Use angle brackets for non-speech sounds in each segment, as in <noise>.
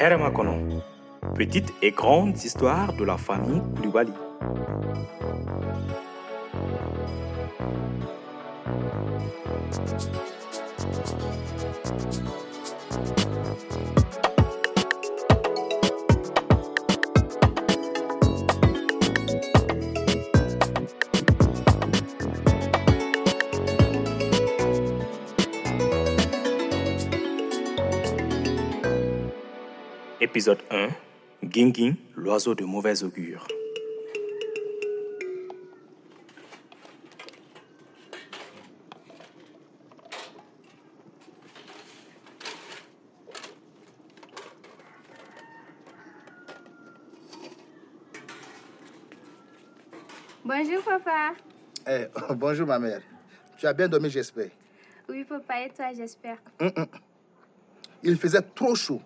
Hermakono, petite et grande histoire de la famille Koulibaly. Épisode 1 Ginging, l'oiseau de mauvais augure. Bonjour papa. Eh, <laughs> bonjour ma mère. Tu as bien dormi, j'espère. Oui papa, et toi j'espère. Il faisait trop chaud.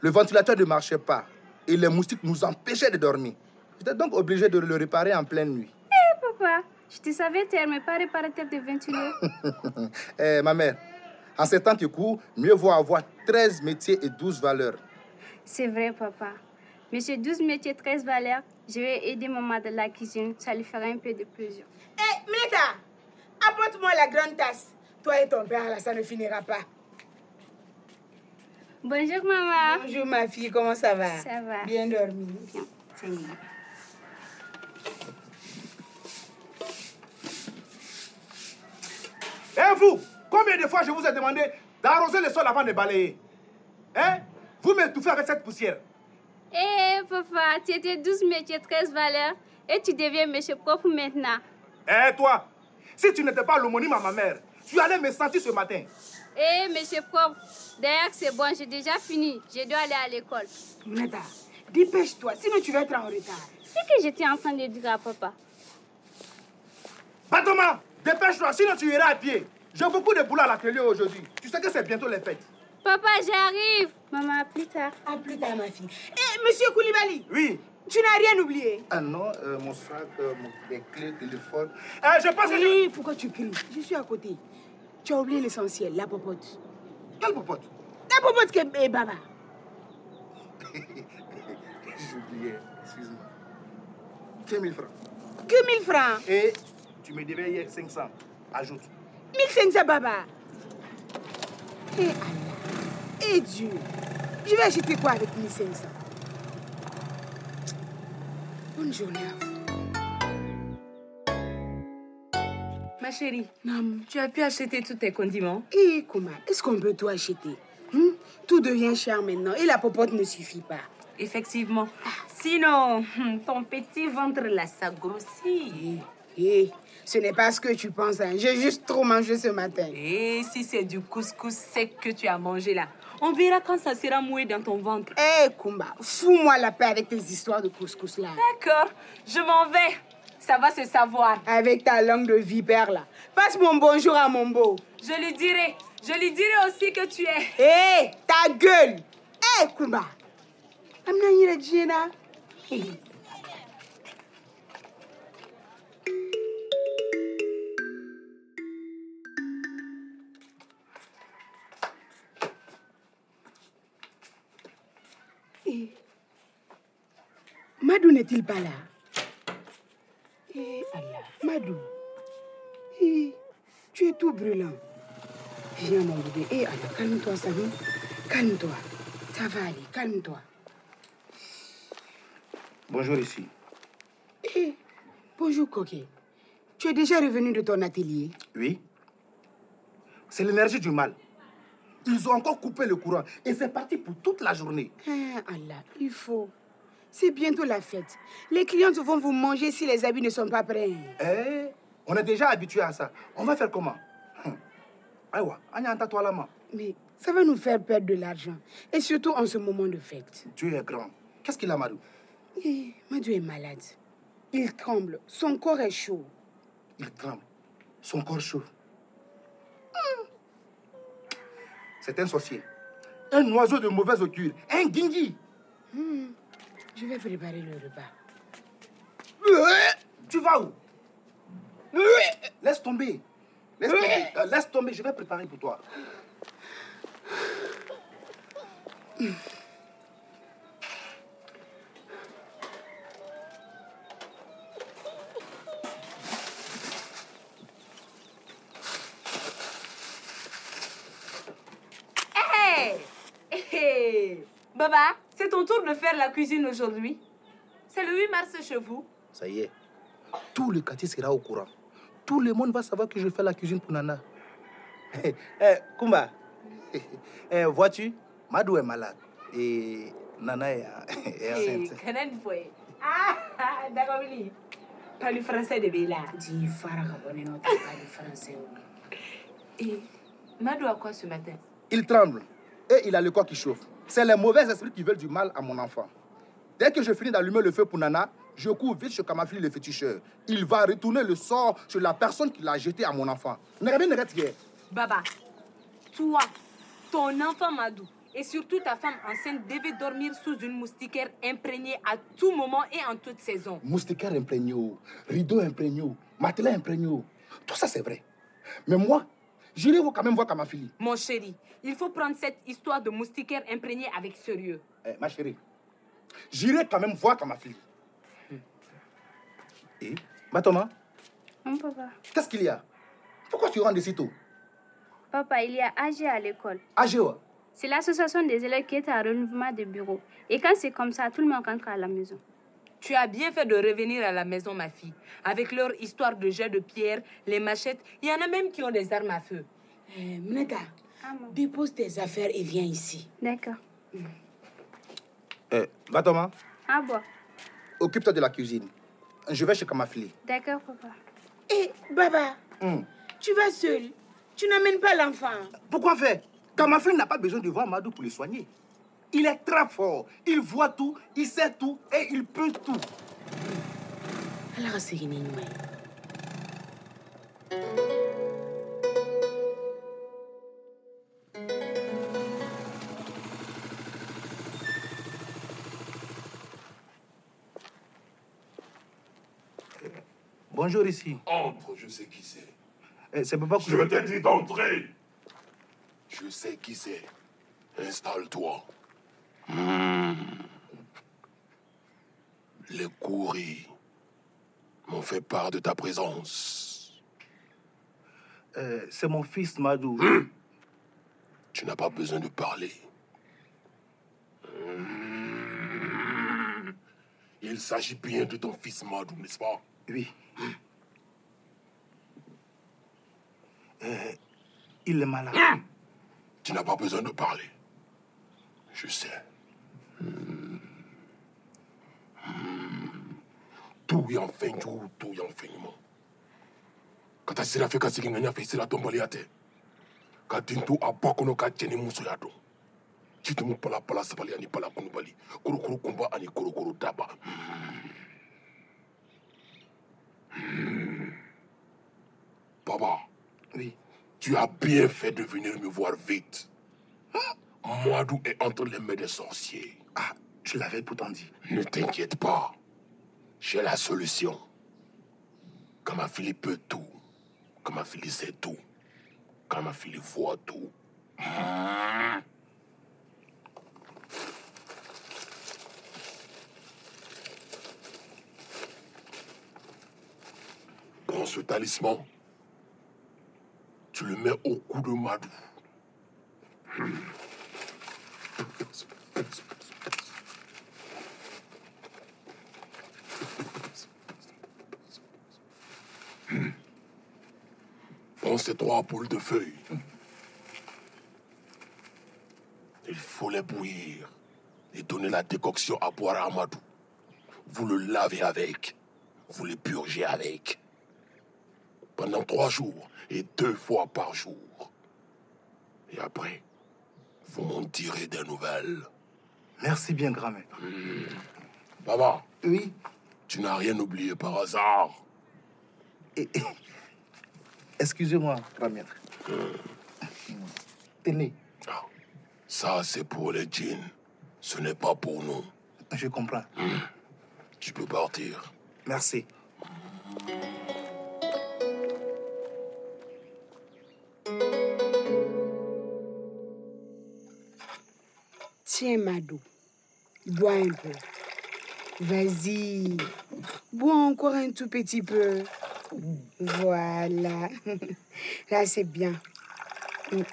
Le ventilateur ne marchait pas et les moustiques nous empêchaient de dormir. J'étais donc obligé de le réparer en pleine nuit. Eh papa, je te savais terre, mais pas réparateur de ventilateur. <laughs> Eh, ma mère, en ces temps qui courent, mieux vaut avoir 13 métiers et 12 valeurs. C'est vrai papa. Mais ces 12 métiers 13 valeurs, je vais aider maman de la cuisine. Ça lui fera un peu de plaisir. Hé, Mineta, apporte-moi la grande tasse. Toi et ton père, là, ça ne finira pas. Bonjour maman. Bonjour, ma fille, comment ça va? Ça va. Bien dormi? Bien, c'est bien. Et vous, combien de fois je vous ai demandé d'arroser le sol avant de balayer? Hein Vous m'étouffez avec cette poussière. Eh papa, tu étais 12 métiers 13 valeurs et tu deviens monsieur propre maintenant. Eh toi, si tu n'étais pas l'homonyme à ma mère, tu allais me sentir ce matin. Eh monsieur propre, d'ailleurs c'est bon, j'ai déjà fini. Je dois aller à l'école. Mineta, dépêche-toi, sinon tu vas être en retard. C'est que j'étais en train de dire à papa. Batoma, dépêche-toi, sinon tu iras à pied. J'ai beaucoup de boulot à l'atelier aujourd'hui. Tu sais que c'est bientôt les fêtes. Papa, j'arrive. Maman, à plus tard. À plus tard, ma fille. Hé, monsieur Koulibaly, Oui. tu n'as rien oublié Ah non, euh, mon sac, euh, mon, les clés, téléphone. Euh, je pense que je... Oui, pourquoi tu cries? Je suis à côté. Tu as oublié l'essentiel, la popote. Quel popote? La popote que est baba. <laughs> J'ai oublié, excuse-moi. 15 000 francs. Que 1000 francs Et tu me devais hier 500. Ajoute. 1500 baba. Et Allah. Et Dieu. Je vais acheter quoi avec 1500 Bonne journée à vous. Ma chérie, Maman. tu as pu acheter tous tes condiments Et comment Est-ce qu'on peut tout acheter Hein? Tout devient cher maintenant et la popote ne suffit pas. Effectivement. Sinon, hum, ton petit ventre là, ça grossit. Eh, ce n'est pas ce que tu penses. hein. J'ai juste trop mangé ce matin. Et si c'est du couscous sec que tu as mangé là, on verra quand ça sera mouillé dans ton ventre. Eh, Kumba, fous-moi la paix avec tes histoires de couscous là. D'accord, je m'en vais. Ça va se savoir. Avec ta langue de vipère là. Passe mon bonjour à mon beau. Je lui dirai. Je lui dirai aussi que tu es. Eh, ta gueule. Eh, Kumba. Amna yira jena. Madou n'est-il pas là? Eh, tu es tout brûlant. Viens mon bébé. Eh Allah, calme-toi, Samy. Calme-toi. Ça va aller, calme-toi. Bonjour ici. Eh, bonjour Coquet. Tu es déjà revenu de ton atelier? Oui. C'est l'énergie du mal. Ils ont encore coupé le courant et c'est parti pour toute la journée. Ah, Allah, il faut. C'est bientôt la fête. Les clientes vont vous manger si les habits ne sont pas prêts. Eh, on est déjà habitué à ça. On va faire comment? Hum. Aïwa, toi la main. Mais ça va nous faire perdre de l'argent. Et surtout en ce moment de fête. Dieu est grand. Qu'est-ce qu'il a, Madou? Eh, Madou est malade. Il tremble. Son corps est chaud. Il tremble. Son corps chaud. Hum. C'est un sorcier. Un oiseau de mauvaise augure. Un guingui. Hmm, je vais préparer le repas. Tu vas où? Laisse tomber. Laisse tomber. Euh, laisse tomber. Je vais préparer pour toi. Baba, c'est ton tour de faire la cuisine aujourd'hui. C'est le 8 mars chez vous. Ça y est. Tout le quartier sera au courant. Tout le monde va savoir que je fais la cuisine pour Nana. <laughs> Eh, eh, Kumba, <laughs> eh, vois-tu, Madou est malade. Et Nana est, <laughs> est Hey, enceinte. Kanan Foye. Ah, d'accord, Willy. Parle français de Bella. Di fara ka bɔ ne n'o tɛ k'ale français. Et Madou a quoi ce matin? Il tremble et il a le corps qui chauffe. C'est les mauvais esprits qui veulent du mal à mon enfant. Dès que je finis d'allumer le feu pour Nana, je cours vite chez Kamafili le féticheur. Il va retourner le sort sur la personne qui l'a jeté à mon enfant. Baba, toi, ton enfant Madou et surtout ta femme enceinte devaient dormir sous une moustiquaire imprégnée à tout moment et en toute saison. Moustiquaire imprégné, rideau imprégné, matelas imprégné. Tout ça, c'est vrai. Mais moi, j'irai quand même voir Kamafili. Mon chéri, il faut prendre cette histoire de moustiquaire imprégnée avec sérieux. Eh, ma chérie, j'irai quand même voir Kamafili. Et, Batoma, Mon papa. qu'est-ce qu'il y a? Pourquoi tu rentres si tôt Papa, il y a AG à l'école. Agéo, C'est l'association des élèves qui est à renouvellement de bureau. Et quand c'est comme ça, tout le monde rentre à la maison. Tu as bien fait de revenir à la maison, ma fille. Avec leur histoire de jet de pierre, les machettes, il y en a même qui ont des armes à feu. Ah, bon. dépose tes affaires et viens ici. D'accord. eh, Batoma, Ah bon. occupe-toi de la cuisine. Je vais chez Kamafili. D'accord, papa. Eh, Baba, Hmm. tu vas seul. Tu n'amènes pas l'enfant. Pourquoi faire? Kamafili n'a pas besoin de voir Madou pour le soigner. Il est très fort. Il voit tout, il sait tout et il peut tout. Ye. Bonjour ici. Entre, je sais qui c'est. Eh, c'est papa que Je t'ai dit d'entrer. Je sais qui c'est. Installe-toi. Hmm. Les courris m'ont fait part de ta présence. Euh, c'est mon fils Madou. Tu n'as pas besoin de parler. Hmm. Il s'agit bien de ton fils Madou, n'est-ce pas? Oui. Euh, il est malade. Tu n'as pas besoin de parler. Je sais. Hmm. Hmm. Tout y en fin du tout y en fin mo. Kata sira fe ka sigi nganya fe sira tombali ate. Ka tintu abakono ka jeni muso ya don. Chitumu pala pala sabali ani pala kunubali. Kuru kuru kumba ani kuru kuru daba. Baba. Oui. Tu as bien fait de venir me voir vite. Moadou est entre les mains des sorciers. Ah, je l'avais pourtant dit. Ne t'inquiète pas. J'ai la solution. Quand ma fille peut tout, quand ma fille sait tout, quand ma fille voit tout. Prends ce talisman. Tu le mets au cou de Madou. Ces trois boules de feuilles. Il faut les bouillir et donner la décoction à boire à Amadou. Vous le lavez avec. Vous le purgez avec. Pendant trois jours et deux fois par jour. Et après, vous m'en direz des nouvelles. Merci bien, grand-mère. Baba, Oui. tu n'as rien oublié par hasard. Et- et- Excusez-moi, grand-mère. Tenez, Ah, Ça, c'est pour les djinns. Ce n'est pas pour nous. je comprends. Tu peux partir. Merci. Tiens, Madou. Bois un peu. Vas-y. Bois encore un tout petit peu. Voilà. <laughs> Là, c'est bien.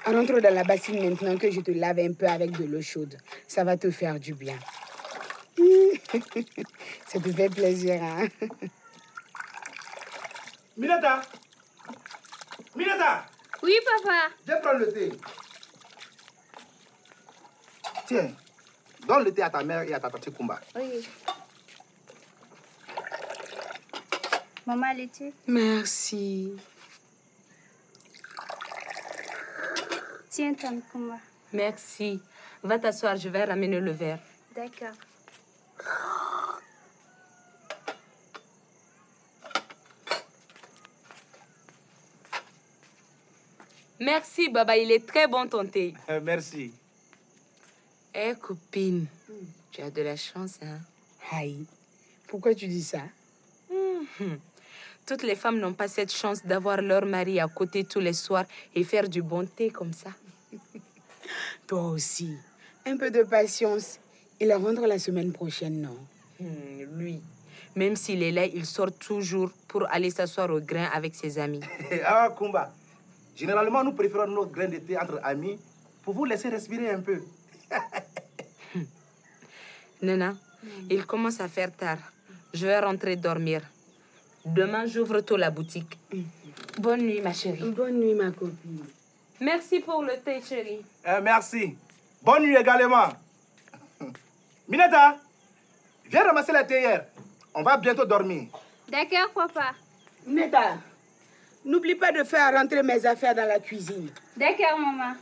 Rentre dans la bassine maintenant que je te lave un peu avec de l'eau chaude. Ça va te faire du bien. <laughs> Ça te fait plaisir, hein? <laughs> Minata Minata Oui, papa. Viens prendre le thé. Tiens, donne le thé à ta mère et à ta tante Kumba. Oui. Maman, le thé. Merci. Tiens, tante Kumba. Merci. Va t'asseoir, je vais ramener le verre. D'accord. Merci, Baba, il est très bon ton thé. <laughs> Euh, merci. Eh, copine, tu as de la chance, hein? Aïe. Pourquoi tu dis ça? Mhm. Toutes les femmes n'ont pas cette chance d'avoir leur mari à côté tous les soirs et faire du bon thé comme ça. <laughs> Toi aussi. Un peu de patience. Il rentre la semaine prochaine, non? Hmm, lui, même s'il est là, il sort toujours pour aller s'asseoir au grain avec ses amis. <laughs> ah, Kumba. Généralement, nous préférons nos grains de thé entre amis pour vous laisser respirer un peu. <laughs> Nana, il commence à faire tard. Je vais rentrer dormir. Demain, j'ouvre tôt la boutique. Bonne nuit, ma chérie. Bonne nuit, ma copine. Merci pour le thé, chérie. Euh, merci. Bonne nuit également. <laughs> Minata, viens ramasser la théière. On va bientôt dormir. D'accord, papa. Neta, n'oublie pas de faire rentrer mes affaires dans la cuisine. D'accord, maman.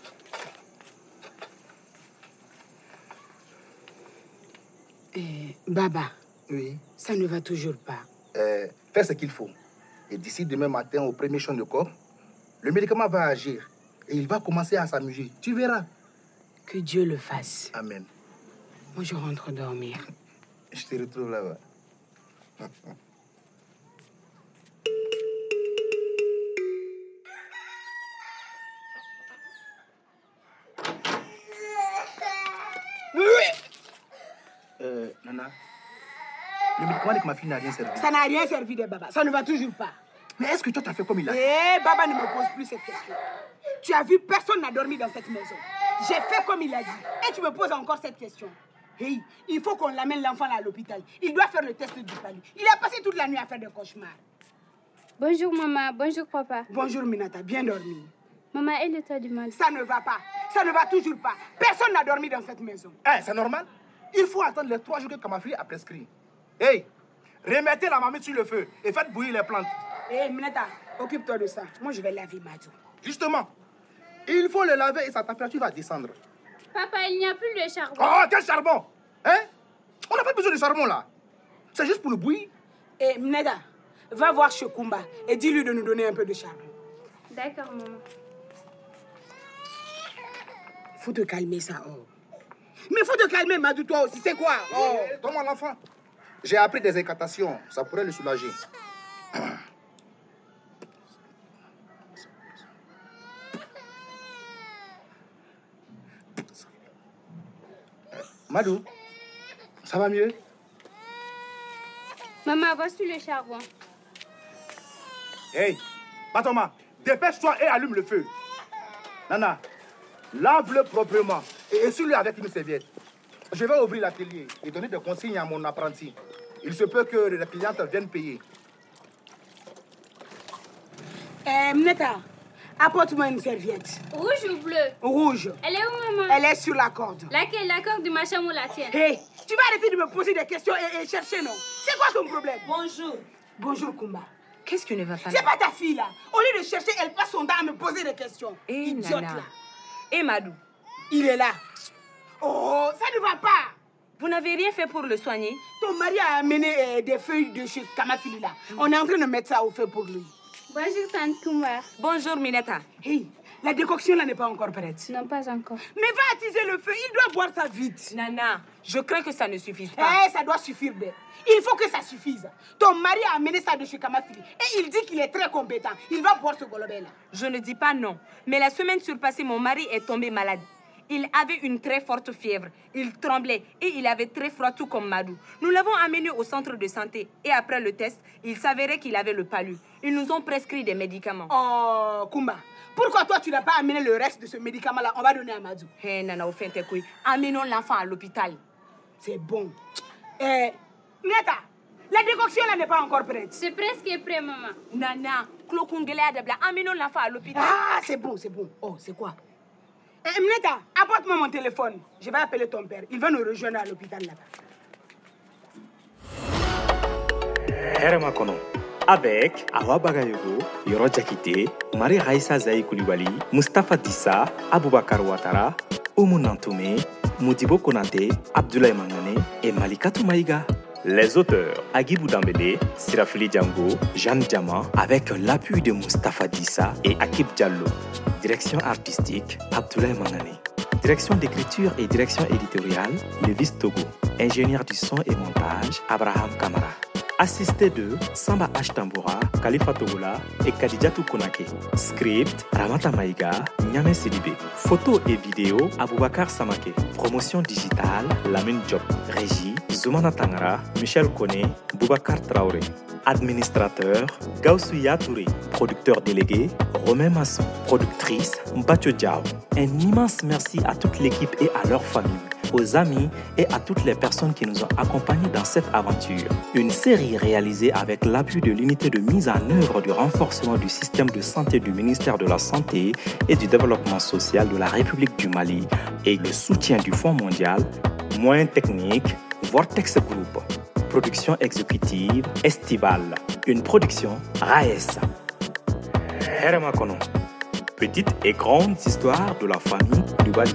Eh, Baba, Oui. ça ne va toujours pas. Euh, fais ce qu'il faut. Et d'ici demain matin, au premier champ de corps, le médicament va agir. Et il va commencer à s'amuser. Tu verras. Que Dieu le fasse. Amen. Moi, je rentre dormir. <laughs> Je te retrouve là-bas. <laughs> le médicament de ma fille n'a rien servi. Ça n'a rien servi de Baba. Ça ne va toujours pas. Mais est-ce que toi, tu as fait comme il a Eh, Baba ne me pose plus cette question. Tu as vu, personne n'a dormi dans cette maison. J'ai fait comme il a dit. Et tu me poses encore cette question. Hey, il faut qu'on l'amène l'enfant à l'hôpital. Il doit faire le test du palu. Il a passé toute la nuit à faire des cauchemars. Bonjour, maman. Bonjour, papa. Bonjour Minata, bien dormi. Maman, et l'état du mal Ça ne va pas. Ça ne va toujours pas. Personne n'a dormi dans cette maison. Eh, c'est normal. Il faut attendre les trois jours que Kamafili a prescrit. Hey, remettez la marmite sur le feu et faites bouillir les plantes. Hé, Minata, occupe-toi de ça. Moi, je vais laver Madou. Justement, il faut le laver et sa température va descendre. Papa, il n'y a plus de charbon. Oh, quel charbon? Hein? On n'a pas besoin de charbon là. C'est juste pour le bouillir. Hé, Minata, va voir Chokumba et dis-lui de nous donner un peu de charbon. D'accord, maman. Faut te calmer ça, oh. Mais faut te calmer, Madou, toi aussi. C'est quoi Oh? Eh, Donne-moi l'enfant. J'ai appris des incantations. Ça pourrait le soulager. Madou, ça va mieux? Maman, voici le charbon? Hey, Batoma, dépêche-toi et allume le feu. Nana, lave-le proprement et essuie-le avec une serviette. Je vais ouvrir l'atelier et donner des consignes à mon apprenti. Il se peut que les clientes viennent payer. Eh, Minata, apporte-moi une serviette. Rouge ou bleu? Rouge. Elle est où, maman? Elle est sur la corde. Laquelle? La corde de ma chambre ou la tienne? Hé, tu vas arrêter de me poser des questions et, et chercher, non? C'est quoi ton problème? Bonjour. Bonjour, Kumba. Qu'est-ce qui ne va pas C'est pas ta fille, là. Au lieu de chercher, elle passe son temps à me poser des questions. Eh, Idiote, Nana. là. Et Madou, Il est là. Oh, ça ne va pas. vous n'avez rien fait pour le soigner Ton mari a amené euh, des feuilles de chez Kamafili, là. On est en train de mettre ça au feu pour lui. Bonjour, tante Kumba. Bonjour, Mineta. Hey, la décoction, là, n'est pas encore prête. Non, pas encore. Mais va attiser le feu, il doit boire ça vite. Nana, je crains que ça ne suffise pas. Eh, ça doit suffire, bé. Il faut que ça suffise. Ton mari a amené ça de chez Kamafili. Et il dit qu'il est très compétent. Il va boire ce golobé là. Je ne dis pas non. Mais la semaine surpassée, mon mari est tombé malade. Il avait une très forte fièvre. Il tremblait et il avait très froid, tout comme Madou. Nous l'avons amené au centre de santé et après le test, il s'avérait qu'il avait le palu. Ils nous ont prescrit des médicaments. Oh, Kumba, pourquoi toi tu n'as pas amené le reste de ce médicament-là? On va donner à Madou. Hé, Nana, au fin tes couilles. Amenons l'enfant à l'hôpital. C'est bon. Eh, Neta, la décoction là n'est pas encore prête. C'est presque prêt, maman. Nana, Klokungele Adabla, amenons l'enfant à l'hôpital. Ah, c'est bon, c'est bon. Oh, c'est quoi? Eh, Mneta, apporte-moi mon téléphone. Je vais appeler ton père. Il va nous rejoindre à l'hôpital là-bas. Avec Awa Bagayogo, Yoro Jakite, Marie Raissa Zaï Koulibaly, Mustapha Dissa, Aboubakar Ouattara, Oumou Nantoumé, Moudibo Konate, Abdoulaye Mangane et Malikatou Maïga. Les auteurs Agibou Sirafili Django, Jeanne Diamant, avec l'appui de Mustapha Dissa et Akib Diallo. Direction artistique, Abdoulaye Mangane. Direction d'écriture et direction éditoriale, Levis Togo. Ingénieur du son et montage, Abraham Kamara. Assisté de Samba H. Tamboura, Khalifa Togola et Kadidjatou Konake. Script, Ramata Maïga, Nyame Sidibé. Photos et vidéos, Aboubakar Samake. Promotion digitale, Lamine Job. Régie, Zoumana Tangara, Michel Kone, Boubacar Traoré. Administrateur, Gaussouya Touré. Producteur délégué, Romain Masson. Productrice, Mbacho Diao. Un immense merci à toute l'équipe et à leur famille aux amis et à toutes les personnes qui nous ont accompagnés dans cette aventure. Une série réalisée avec l'appui de l'unité de mise en œuvre du renforcement du système de santé du ministère de la Santé et du Développement social de la République du Mali et le soutien du Fonds mondial, Moyens techniques, Vortex Group. Production exécutive estivale. Une production RAES. Herma Kono. Petite et grande histoire de la famille du Bali.